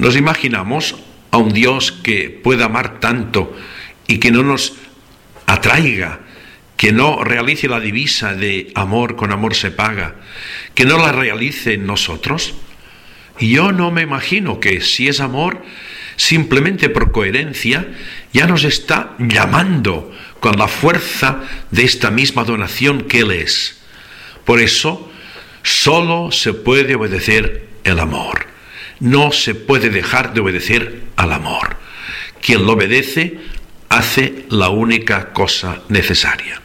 Nos imaginamos a un Dios que pueda amar tanto y que no nos atraiga, que no realice la divisa de amor con amor se paga, que no la realice en nosotros. Y yo no me imagino que si es amor, simplemente por coherencia, ya nos está llamando con la fuerza de esta misma donación que Él es. Por eso, solo se puede obedecer el amor. No se puede dejar de obedecer al amor. Quien lo obedece hace la única cosa necesaria.